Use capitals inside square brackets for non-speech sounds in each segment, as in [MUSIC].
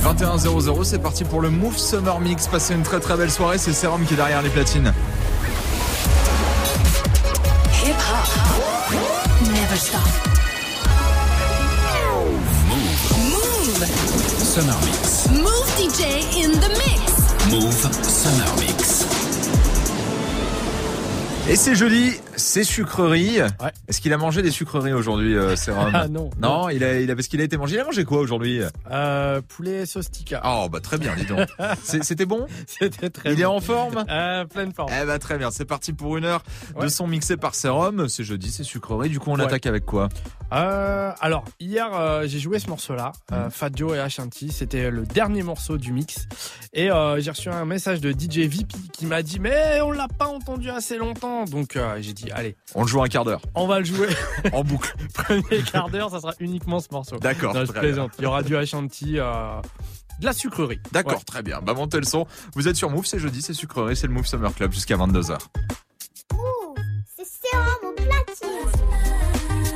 21 c'est parti pour le Move Summer Mix. Passez une très très belle soirée, c'est Serum qui est derrière les platines. Hip hop. Never stop. Move. Summer Mix. Move DJ in the mix. Move Summer Mix. Et c'est joli, c'est sucreries. Ouais. Est-ce qu'il a mangé des sucreries aujourd'hui, euh, Serum Ah non. Non, il a, il a, parce qu'il a été mangé. Il a mangé quoi aujourd'hui? Euh, poulet sostica. Oh, bah très bien, dis donc. [LAUGHS] C'était bon? C'était très Il est en forme? Euh, pleine forme. Eh bah très bien, c'est parti pour une heure de Ouais. son mixé par Serum. C'est jeudi, c'est sucrerie. Du coup, on Ouais. attaque avec quoi? Euh, alors, hier, j'ai joué ce morceau-là, Mmh. Fat Joe et Ashanti. C'était le dernier morceau du mix. Et j'ai reçu un message de DJ VP qui m'a dit Mais on l'a pas entendu assez longtemps. Donc, j'ai dit Allez, On le joue un quart d'heure, on va le jouer. [LAUGHS] en boucle. [LAUGHS] Premier quart d'heure, ça sera uniquement ce morceau. D'accord, Non, je très bien. plaisante. Il y aura du Ashanti, euh, de la sucrerie. D'accord, Ouais. très bien. Bah montez le son. Vous êtes sur Move, c'est jeudi, c'est sucrerie, c'est le Move Summer Club jusqu'à 22h. C'est sérum au platine.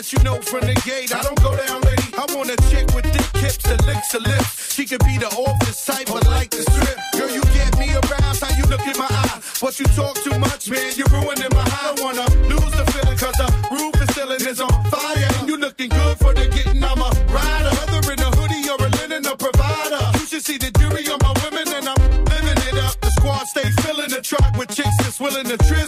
Let you know from the gate. I don't go down, lady. I want a chick with thick hips that licks her lips. She could be the office type, but like the strip. Girl, you get me aroused. How you look in my eye. But you talk too much, man. You're ruining my high. I wanna lose the feeling, cause the roof is ceiling is on fire. And you looking good for the getting. I'm a rider. Whether in a hoodie or a linen, a provider. You should see the jury on my women, and I'm living it up. The squad stay filling the truck with chicks that's willing to trizz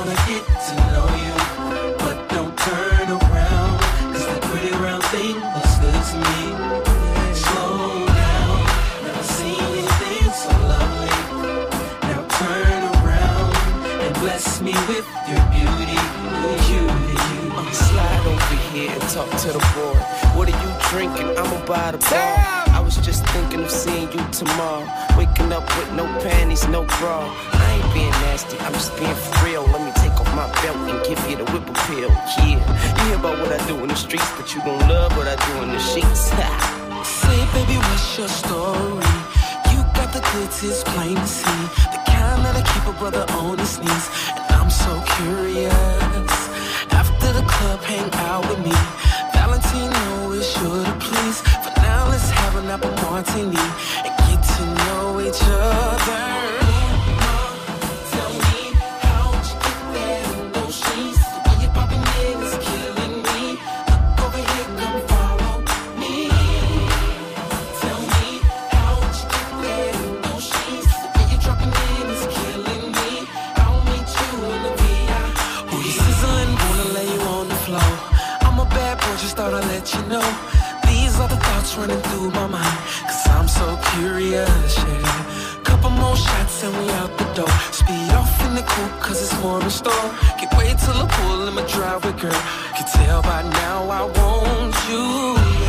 wanna get to know you, but don't turn around, cause that pretty round thing looks good to me. Slow down, never seen anything so lovely. Now turn around and bless me with your beauty. Cutie. Slide over here and talk to the boy. What are you drinking? I'ma buy the bar just thinking of seeing you tomorrow. Waking up with no panties, no bra. I ain't being nasty, I'm just being real. Let me take off my belt and give you the whipple pill, Yeah, you hear about what I do in the streets, but you gon' love what I do in the sheets. Say, baby, what's your story? You got the goods, it's plain to see. The kind that I keep a brother on his knees. And I'm so curious. After the club, hang out with me. Valentino is sure to please. Now let's have an apple martini and get to know each other. running through my mind, cause I'm so curious, yeah. Couple more shots and we out the door. Speed off in the coupe, cause it's more in store. Can't wait till I pull in my driveway, girl. Can tell by now I want you.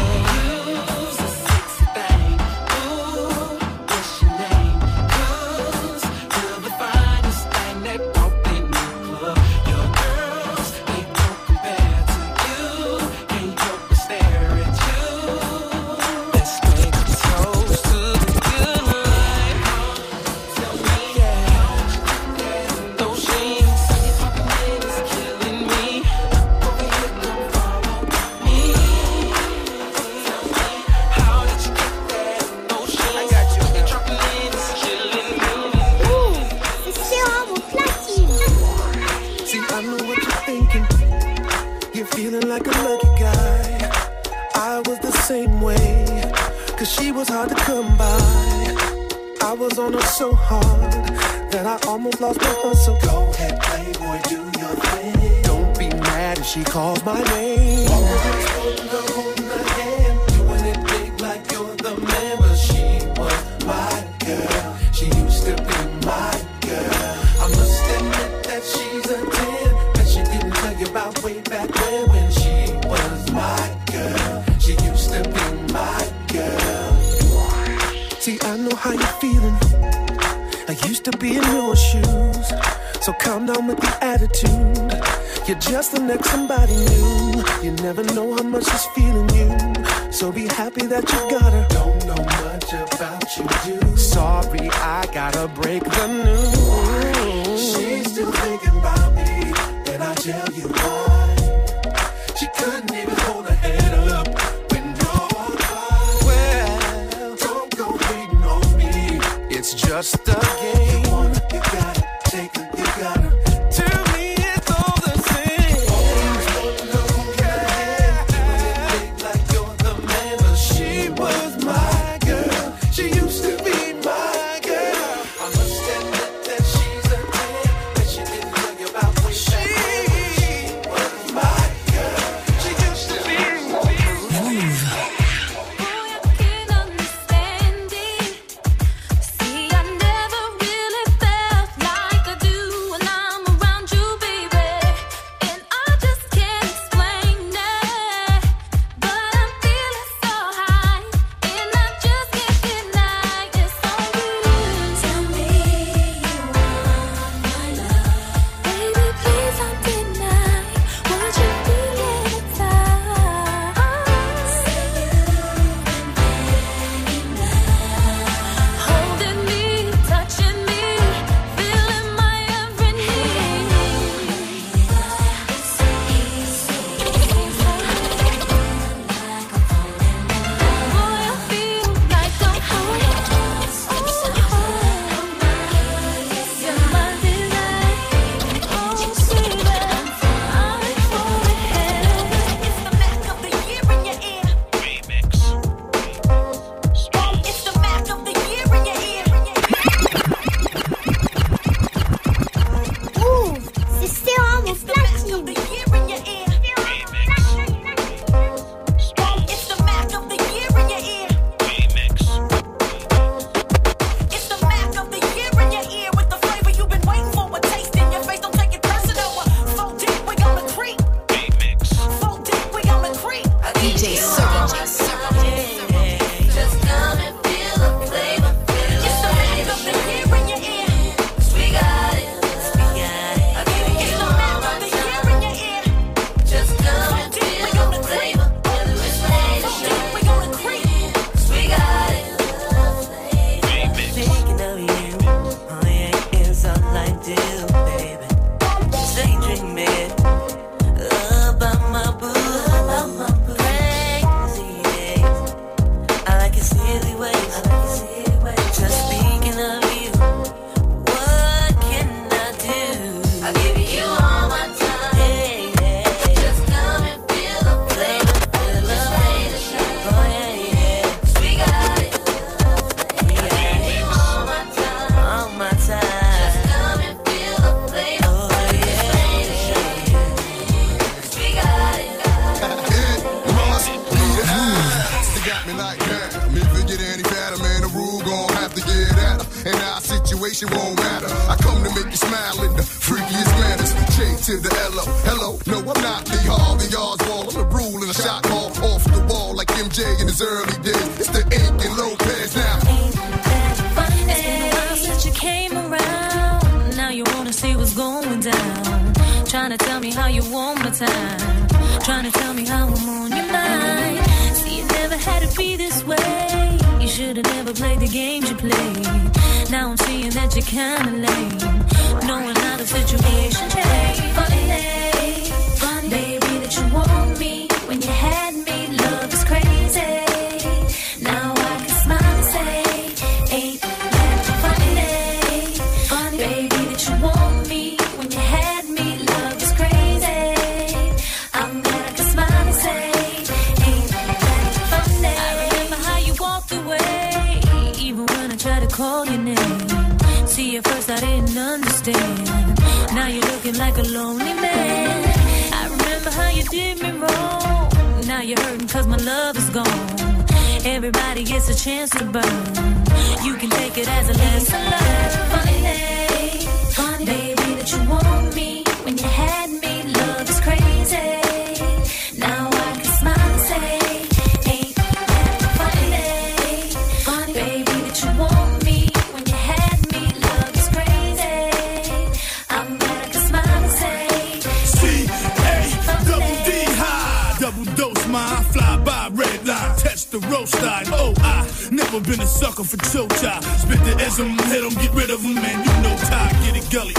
that you at first I didn't understand. Now you're looking like a lonely man. I remember how you did me wrong. Now you're hurting cause my love is gone. Everybody gets a chance to burn. You can take it as a lesson. Funny, funny, baby, that you want never been a sucker for chocha. Spit the ism, hit 'em, get rid of of 'em, man. You know Ty, get it gully.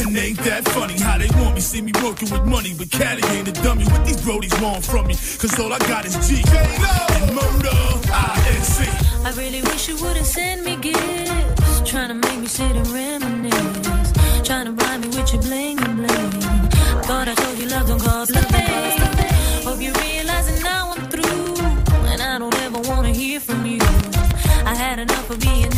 And ain't that funny how they want me, see me working with money, but Caddy ain't a dummy. What these brodies want from me? Cause all I got is G and murder, I-N-C. I really wish you wouldn't send me gifts. Trying to make me sit and of being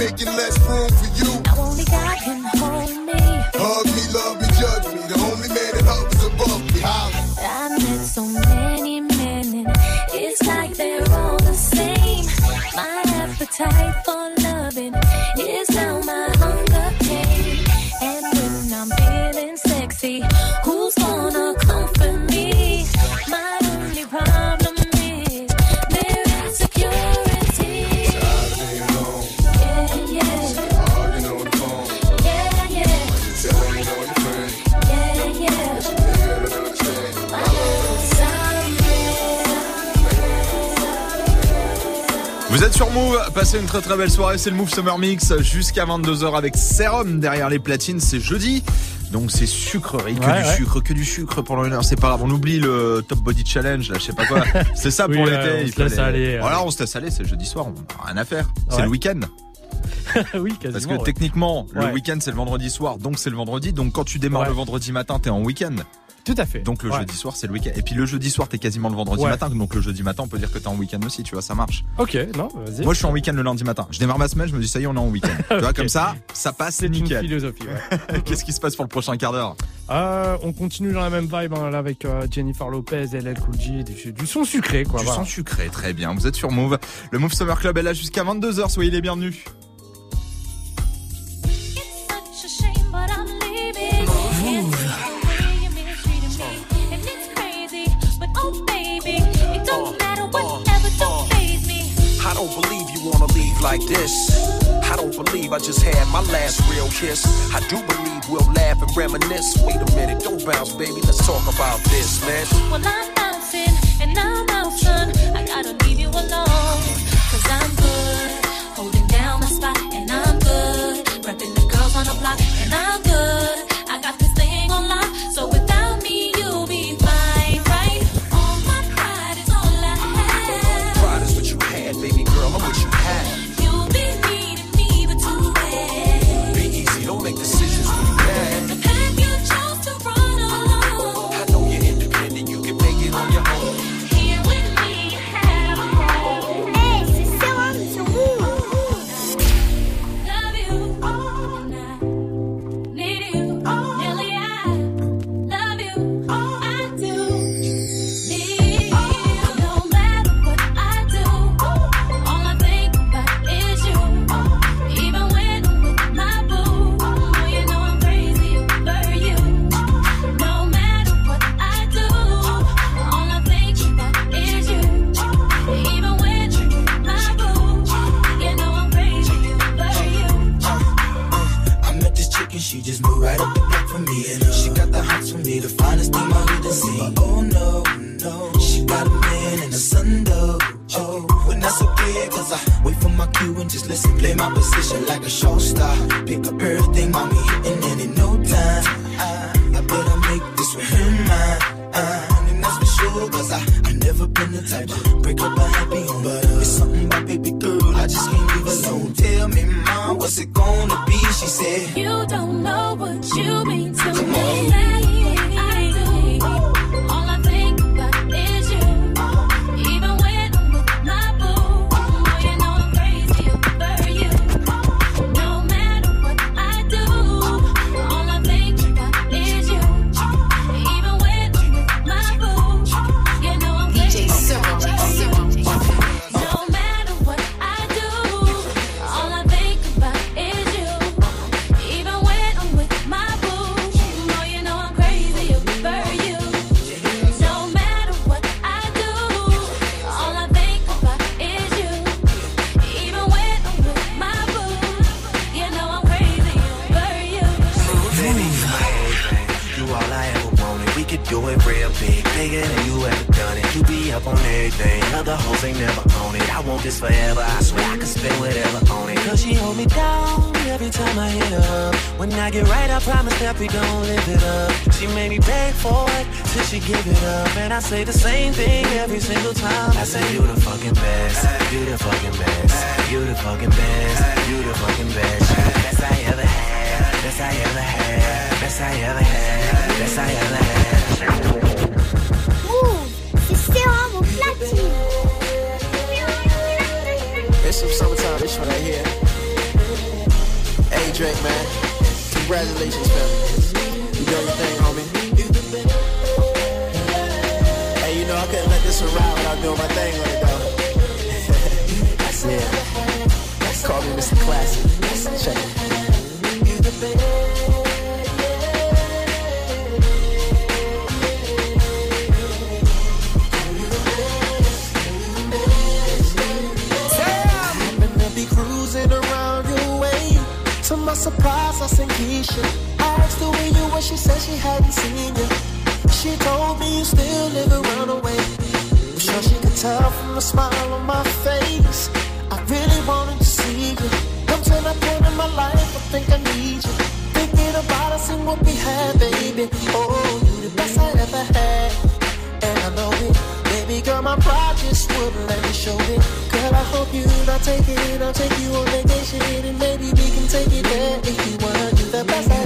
making less room for passez une très très belle soirée, c'est le Move Summer Mix jusqu'à 22h avec Serum derrière les platines, c'est jeudi. Donc c'est sucrerie, que Ouais, du ouais. sucre, que du sucre pendant une heure, c'est pas grave. On oublie le Top Body Challenge, là, je sais pas quoi. [LAUGHS] C'est ça Oui, pour euh, l'été. on il se laisse fallait- aller, euh. Voilà, on se laisse aller, c'est jeudi soir, on n'a rien à faire. C'est Ouais. le week-end. [LAUGHS] oui, quasiment. Parce que ouais. techniquement, le Ouais. week-end c'est le vendredi soir, donc c'est le vendredi. Donc quand tu démarres Ouais. le vendredi matin, t'es en week-end. Tout à fait. Donc le Ouais. jeudi soir c'est le week-end. Et puis le jeudi soir t'es quasiment le vendredi Ouais. matin. Donc le jeudi matin on peut dire que t'es en week-end aussi, tu vois, ça marche. Ok, non, vas-y. Moi je suis en week-end le lundi matin. Je démarre ma semaine, je me dis ça y est on est en week-end. [LAUGHS] Tu vois comme ça, ça passe, c'est une philosophie. ouais. [LAUGHS] Qu'est-ce qui se passe pour le prochain quart d'heure? Euh, on continue dans la même vibe hein, là avec euh, Jennifer Lopez, LL Cool J, du, du son sucré quoi. Du voilà. sang sucré, très bien. Vous êtes sur Move. Le Move Summer Club est là jusqu'à 22h, soyez les bienvenus. Like this. I don't believe I just had my last real kiss. I do believe we'll laugh and reminisce. Wait a minute, don't bounce, baby. Let's talk about this, man. Well, I'm bouncing and I'm a smile on my face. I really wanted to see you. Come to that point in my life, I think I need you. Thinking about us and what we had, baby. Oh, you the best I ever had. And I know it. Baby girl, my pride just wouldn't let me show it. Girl, I hope you not take it. I'll take you on vacation and maybe we can take it there if you wanna. You the best I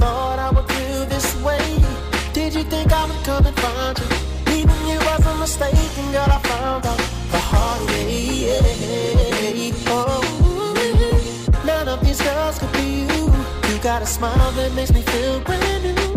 thought I would feel this way. Did you think I would come and find you? Even you was a mistake, and girl, I found out the hard way. Yeah. Oh, none of these girls could be you. You got a smile that makes me feel brand new.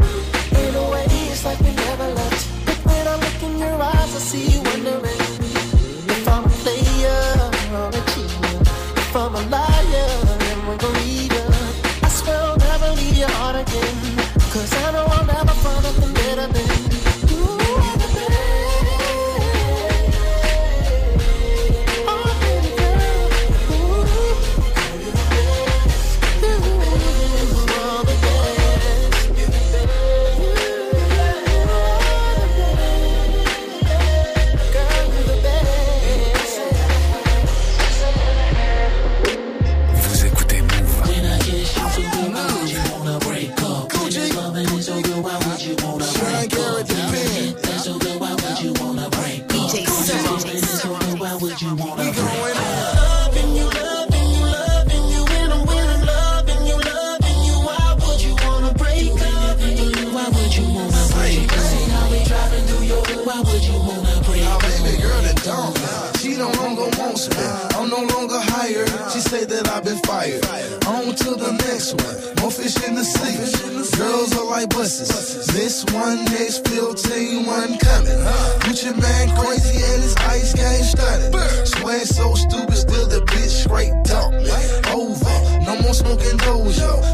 buses. This one, next 15, one coming. Gucci Mane crazy and his ice game stunning. Swag so stupid, still the bitch straight dump. Over, no more smoking dojo.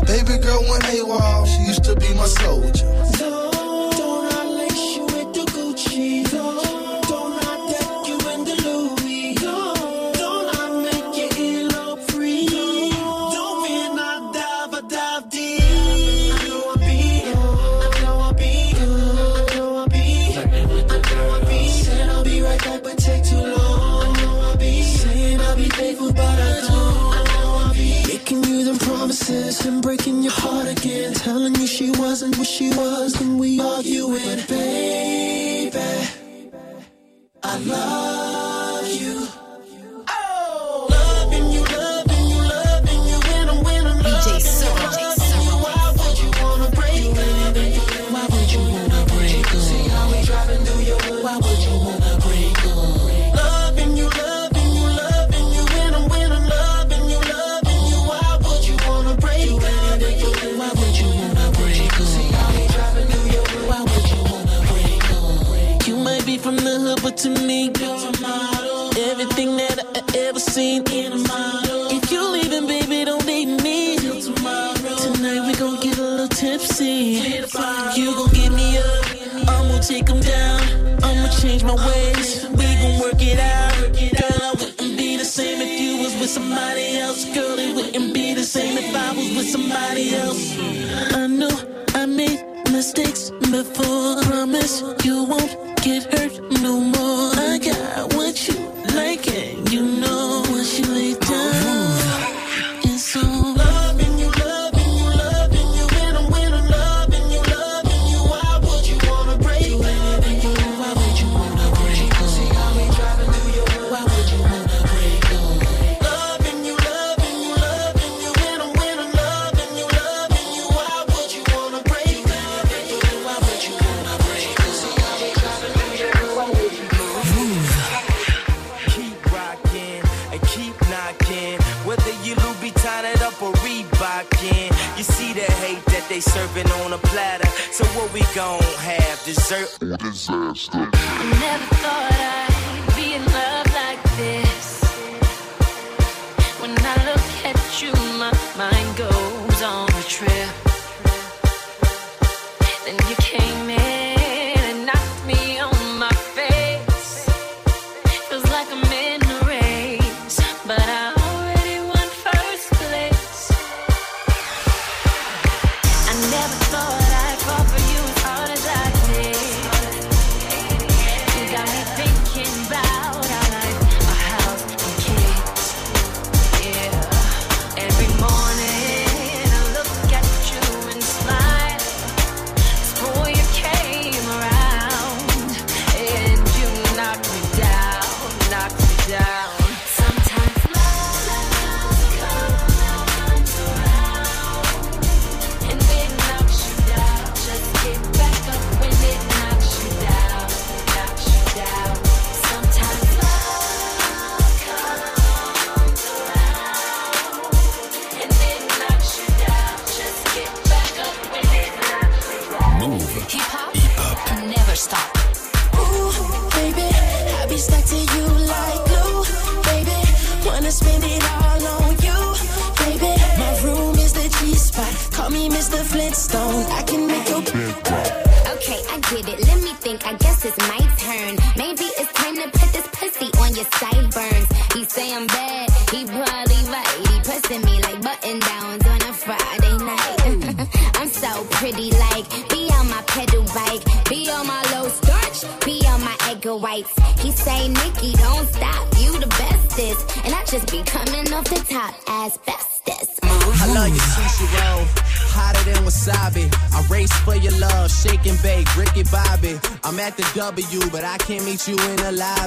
something that I ever seen in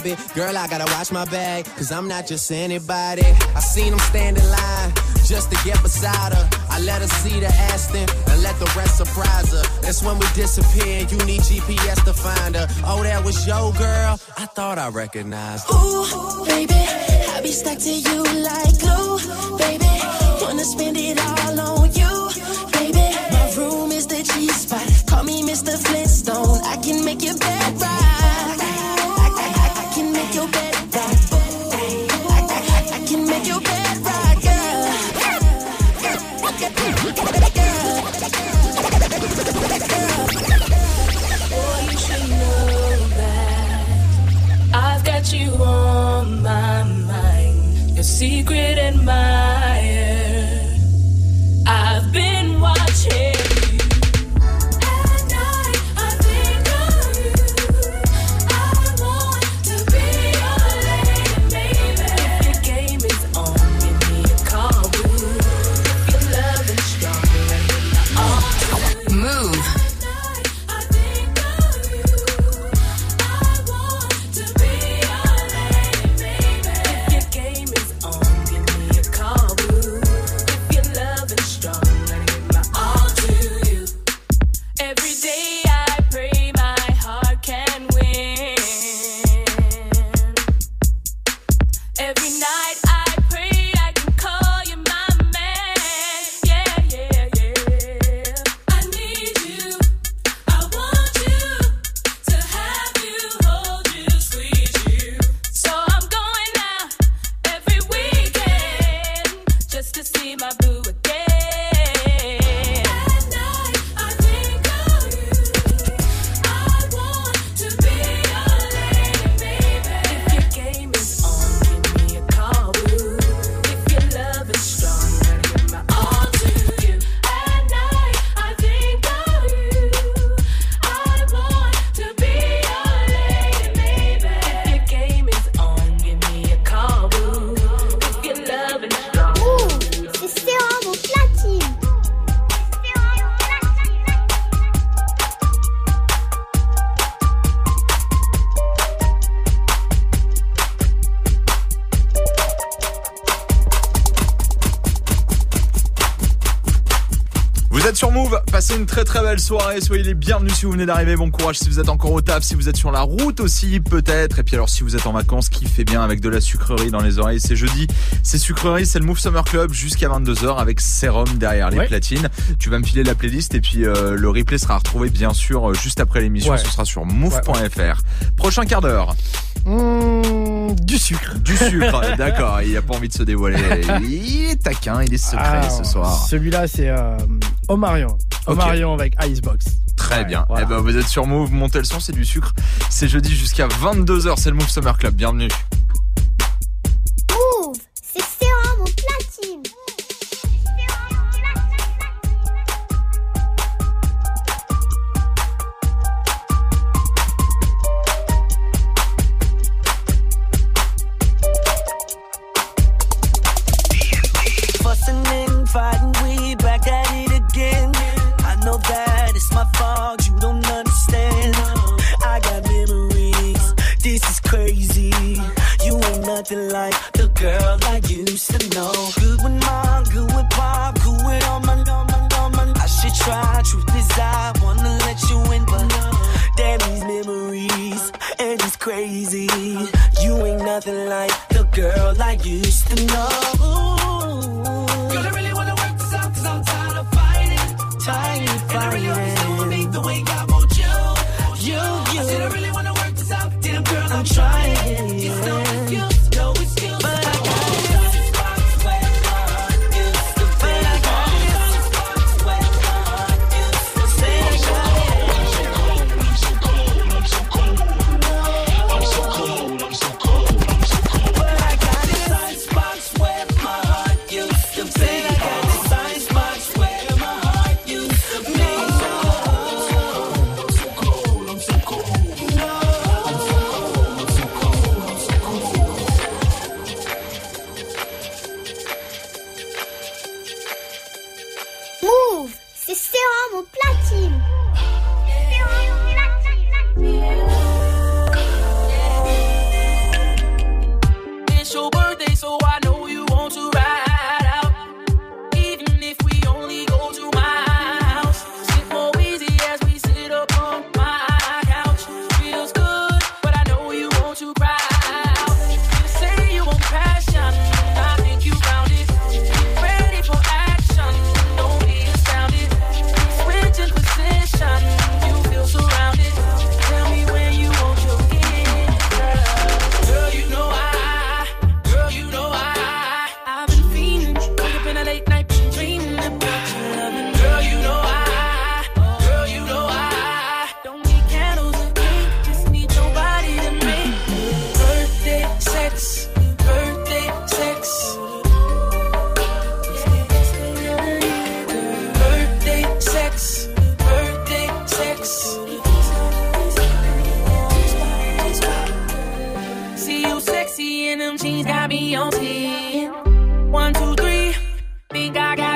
Girl, I gotta watch my bag, cause I'm not just anybody. I seen them stand in line just to get beside her. I let her see the Aston and let the rest surprise her. That's when we disappear, you need GPS to find her. Oh, that was yo girl, I thought I recognized her. Ooh, baby, I be stuck to you like glue, baby. Wanna spend it all on you, baby. My room is the G spot, call me Mr. Flintstone. I can make your bed passé une très très belle soirée. Soyez les bienvenus si vous venez d'arriver. Bon courage si vous êtes encore au taf, si vous êtes sur la route aussi peut-être. Et puis alors si vous êtes en vacances, kiffez bien avec de la sucrerie dans les oreilles. C'est jeudi, c'est sucrerie, c'est le Move Summer Club jusqu'à 22h avec sérum derrière les platines. Tu vas me filer la playlist et puis euh, le replay sera retrouvé bien sûr euh, juste après l'émission. Ce sera sur move.fr. Prochain quart d'heure. Mmh. Du sucre. Du sucre, [LAUGHS] d'accord. Il n'a pas envie de se dévoiler. Il est taquin, il est secret ah, ce soir. Celui-là, c'est euh, Omarion. Omarion avec Icebox. Très bien. Eh ben, vous êtes sur Move, montez le son, c'est du sucre. C'est jeudi jusqu'à 22h, c'est le Move Summer Club. Bienvenue.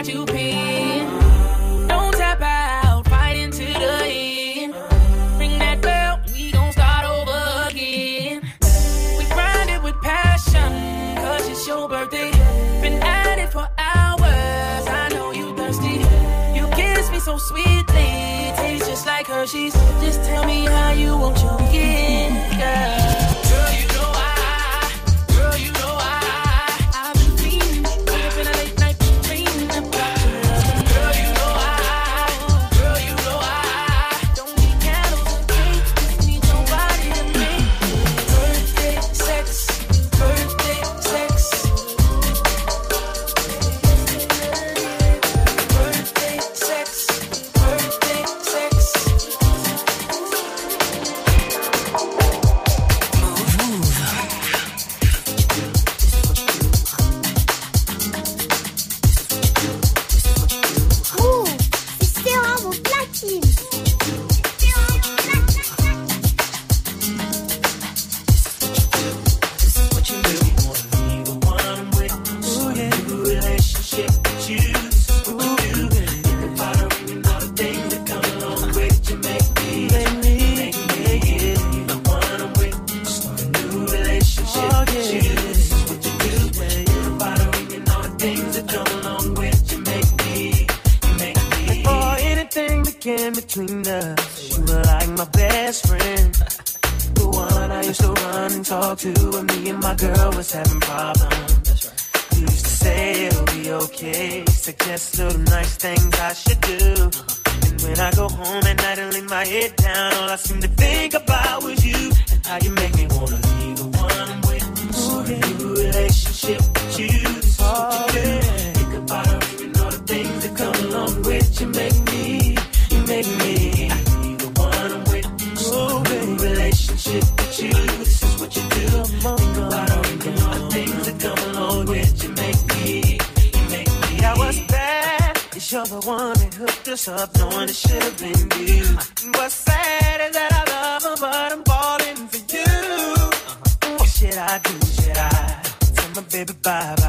got you pinned. Don't tap out, fight into the end. Ring that bell, we gon' start over again. We grind it with passion, cause it's your birthday. Been at it for hours, I know you thirsty. You kiss me so sweetly, tastes just like Hershey's. Just tell me how you want your weekend, girl. just up knowing it should have been you. What's sad is that I love her, but I'm falling for you. Uh-huh. What should I do? Should I tell my baby bye bye?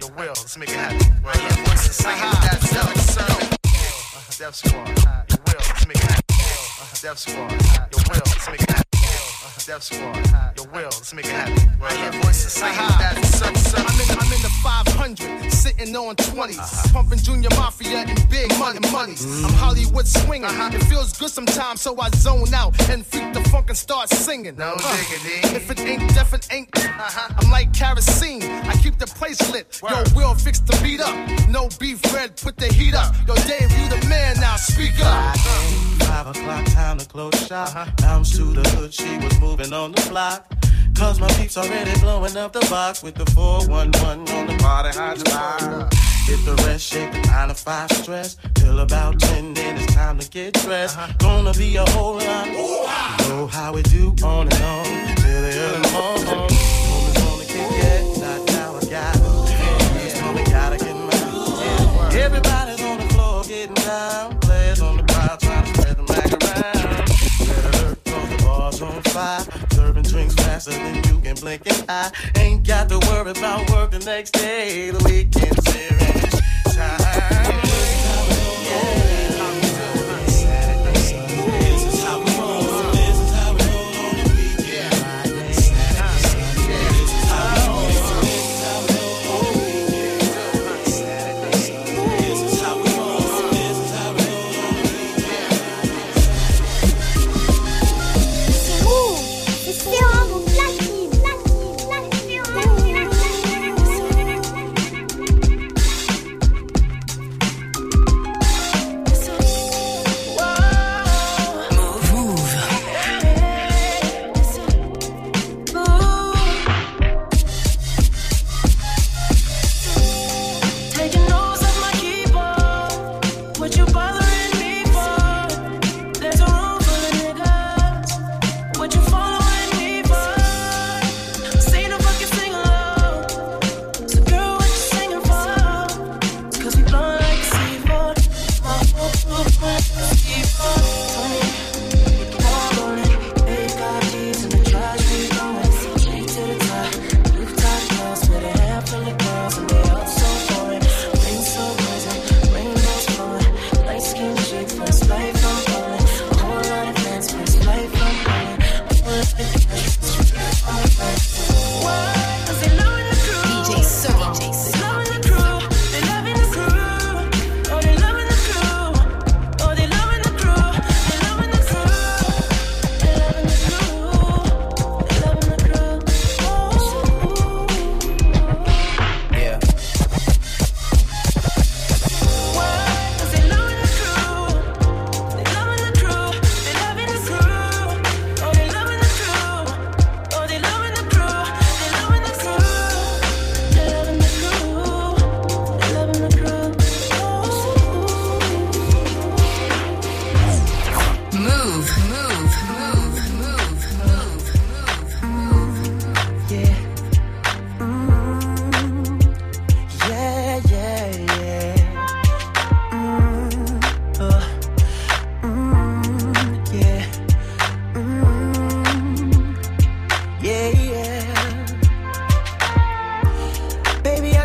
The will. Let's make it happen. Well, yeah, Squad. The will. Let's make it happen. Squad. The will. Let's make it happen. [LAUGHS] Def Squad, the will, let's make it happen. I hear voices saying that such, such. I'm in, I'm in the 500, sitting on 20s, uh-huh. pumping Junior Mafia and big money, mm-hmm. monies. Mm. I'm Hollywood swinging. Uh-huh. It feels good sometimes, so I zone out and freak the funk and start singing. No uh. diggity. If it ain't deaf, it ain't. Uh-huh. I'm like kerosene. I keep the place lit. Word. Yo, will fix the beat up. No beef red, put the heat up. Yo, Dave, you the man now. Speak up. Five, five o'clock, time to close shop. Uh-huh. Bounce to the hood, she was was moving on the block. Cause my peeps already blowing up the box with the 411 on the party hotline. Hit the rest, shake the 9 to 5 stress. Till about 10, then it's time to get dressed. Uh-huh. Gonna be a whole lot. Know how we do on and on. Till the early morning. Moments on the kick, yeah. On fire. Serving drinks faster than you can blink an eye. Ain't got to worry about work the next day. The weekend's here and it's time. C'est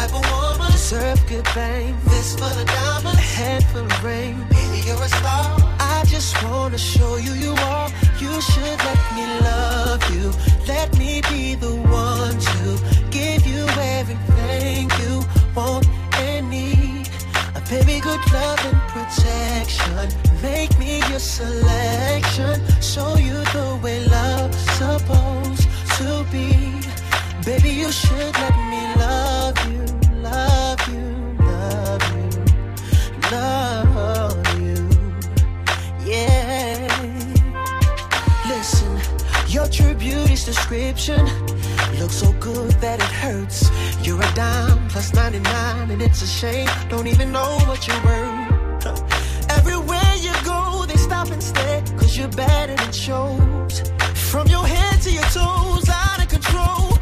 The type of woman deserve good fame. This for the diamonds, a head full of rain. Baby, you're a star. I just wanna show you you are. You should let me love you. Let me be the one to give you everything you want and need. A baby, good love and protection. Make me your selection. Show you the way love's supposed to be. Baby, you should let me love you, love you, love you, love you. Yeah. Listen, your true beauty's description looks so good that it hurts. You're a dime plus 99, and it's a shame. Don't even know what you're worth. Everywhere you go, they stop and stare, cause you're and it shows. From your head to your toes, out of control.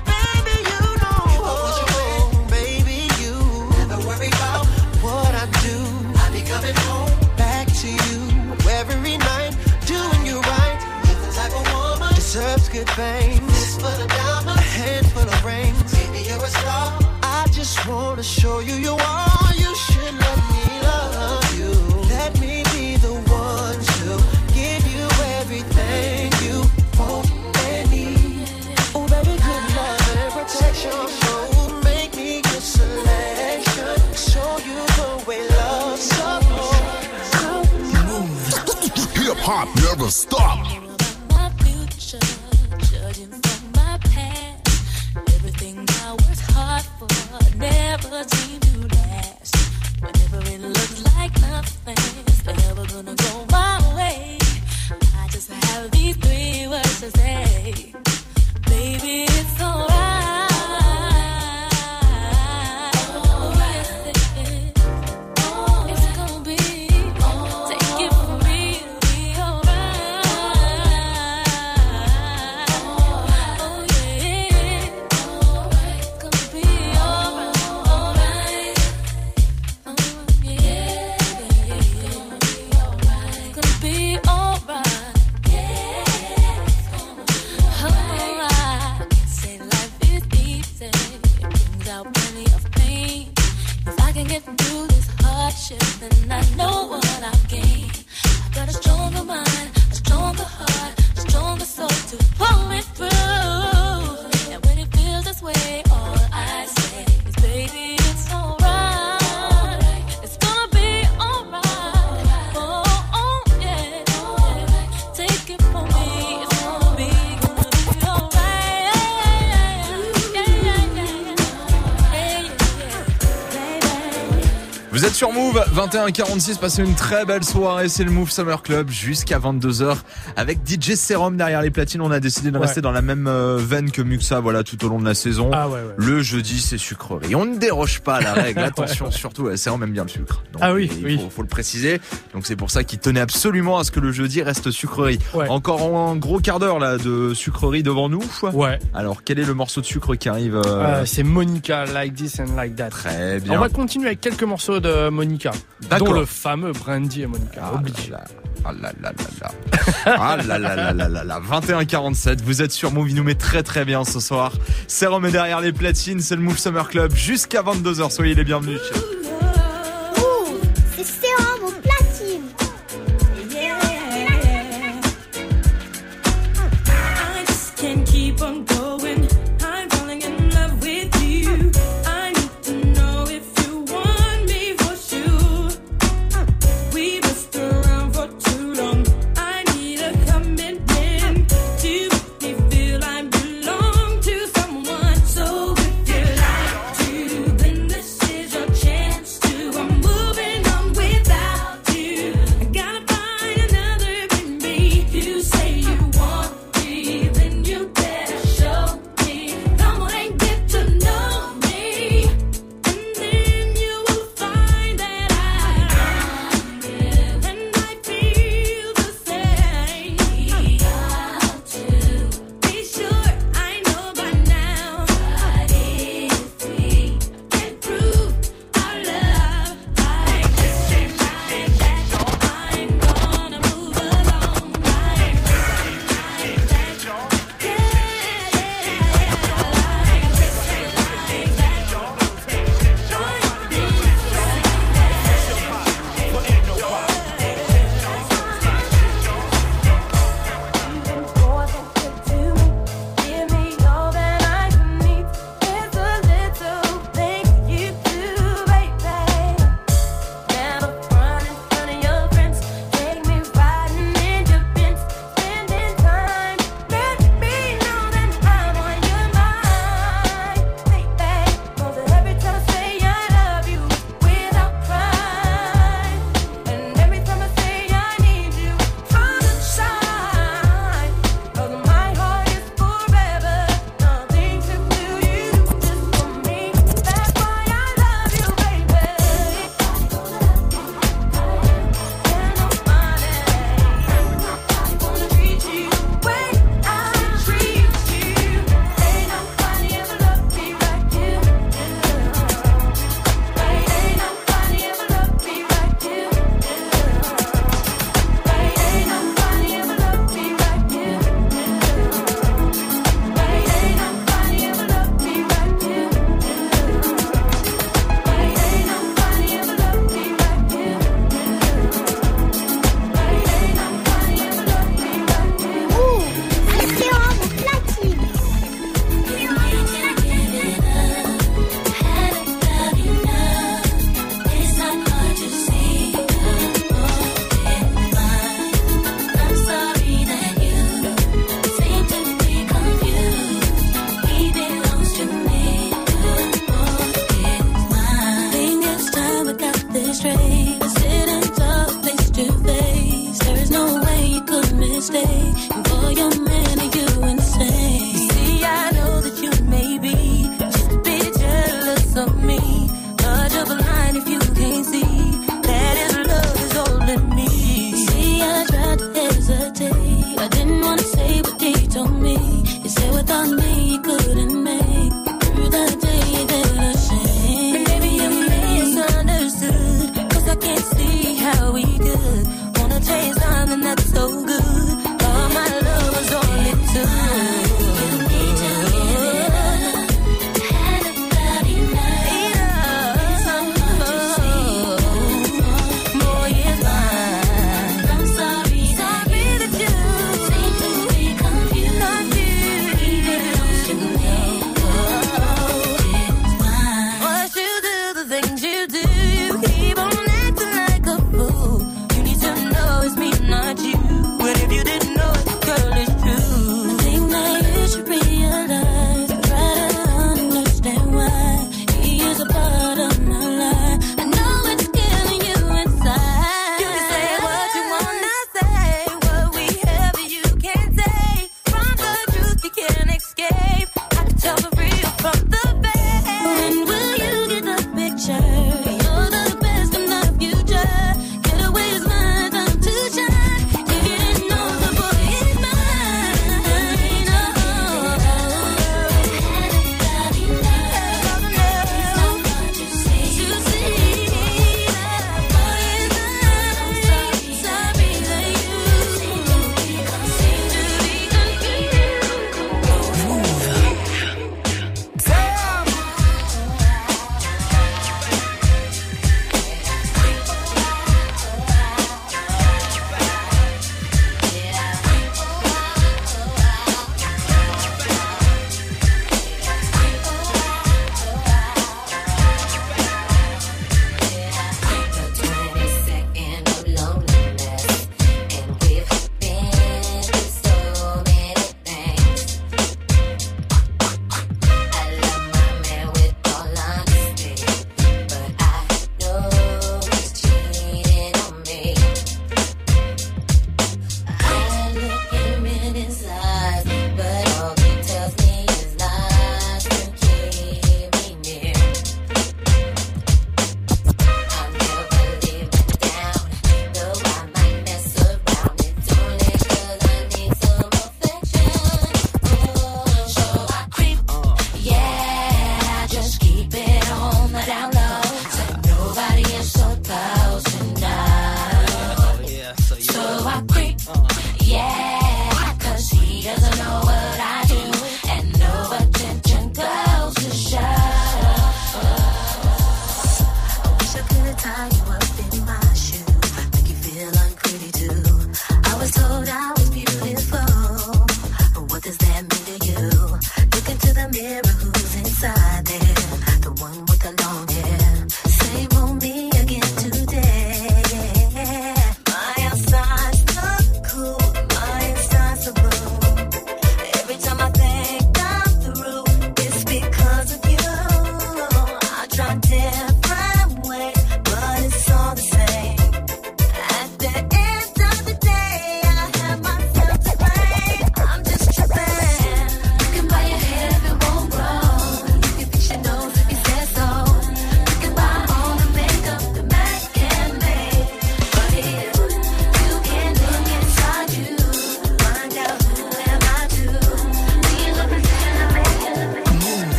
deserves good fame. Fistful of diamonds, a handful of rings. Maybe you're a star. I just wanna show you you are. You should let me love you. Let me be the one to give you everything you want and need. Oh, baby, good love and protection. Oh, me your selection. Show you the way love's supposed. Hip hop never stop. 21h46, passez une très belle soirée, c'est le Move Summer Club jusqu'à 22h avec DJ Serum derrière les platines. On a décidé de Ouais. rester dans la même euh, veine que Muxa, voilà, tout au long de la saison. Ah ouais, ouais. Le jeudi, c'est sucrerie. On ne déroge pas à la règle, [LAUGHS] attention, surtout, Serum aime bien le sucre. Donc, Ah oui, il oui. Faut, faut le préciser. Donc c'est pour ça qu'il tenait absolument à ce que le jeudi reste sucrerie. Encore un gros quart d'heure là de sucrerie devant nous. Ouais. Alors quel est le morceau de sucre qui arrive euh, Euh, c'est Monica, Like This and Like That. Très bien. On va continuer avec quelques morceaux de Monica. D'accord. Dont le fameux Brandy et Monica. obligé. Ah là là là là. [LAUGHS] Ah là là là là là là. 21-47. Vous êtes sur Move. Il nous met très très bien ce soir. Serum est derrière les platines. C'est le Move Summer Club jusqu'à 22h. Soyez les bienvenus.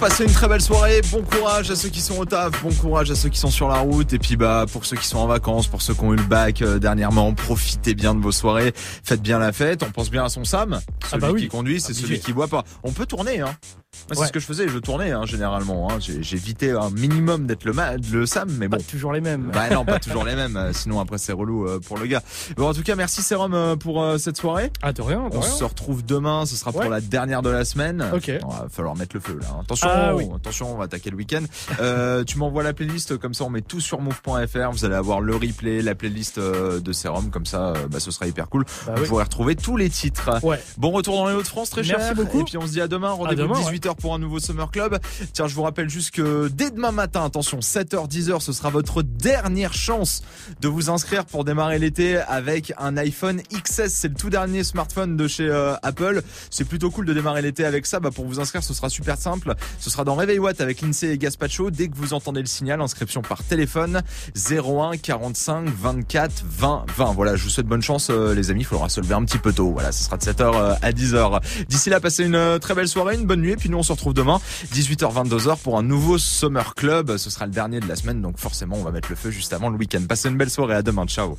Passez une très belle soirée. Bon courage à ceux qui sont au taf, bon courage à ceux qui sont sur la route. Et puis bah pour ceux qui sont en vacances, pour ceux qui ont eu le bac euh, dernièrement, profitez bien de vos soirées, faites bien la fête. On pense bien à son Sam, celui bah oui. qui conduit, c'est celui qui boit pas. On peut tourner, hein. Moi, c'est Ouais. ce que je faisais, je tournais hein, généralement. Hein. J'ai- J'évitais un minimum d'être le, le Sam, mais bon. toujours les mêmes. Bah non, pas [LAUGHS] toujours les mêmes. euh, Sinon après c'est relou euh, pour le gars. Bon en tout cas merci Sérum euh, pour euh, cette soirée. Ah de rien. de On rien. se retrouve demain, ce sera pour Ouais. la dernière de la semaine. Ok. Bon, va falloir mettre le feu là. Attention, Ah oui. attention, on va attaquer le week-end. Euh, [LAUGHS] tu m'envoies la playlist, comme ça on met tout sur move.fr. Vous allez avoir le replay, la playlist euh, de Serum, comme ça bah, ce sera hyper cool. Bah Vous oui. pourrez retrouver tous les titres. Ouais. Bon retour dans les Hauts-de-France, très Merci cher. beaucoup. Et puis on se dit à demain, rendez-vous demain, ouais. 18h pour un nouveau Summer Club. Tiens, je vous rappelle juste que dès demain matin, attention, 7h, 10h, ce sera votre dernière chance de vous inscrire pour démarrer l'été avec un iPhone XS. C'est le tout dernier smartphone de chez euh, Apple. C'est plutôt cool de démarrer l'été avec ça. Bah, pour vous inscrire, ce sera super simple. Ce sera dans Réveil Watt avec Lindsay et Gaspacho. Dès que vous entendez le signal, inscription par téléphone 01 45 24 20 20. Voilà, je vous souhaite bonne chance euh, les amis. Il faudra se lever un petit peu tôt. Voilà, ce sera de 7h à 10h. D'ici là, passez une euh, très belle soirée, une bonne nuit. Puis nous, on se retrouve demain 18h 22h pour un nouveau Summer Club. Ce sera le dernier de la semaine, donc forcément, on va mettre le feu juste avant le week-end. Passez une belle soirée. À demain. Ciao.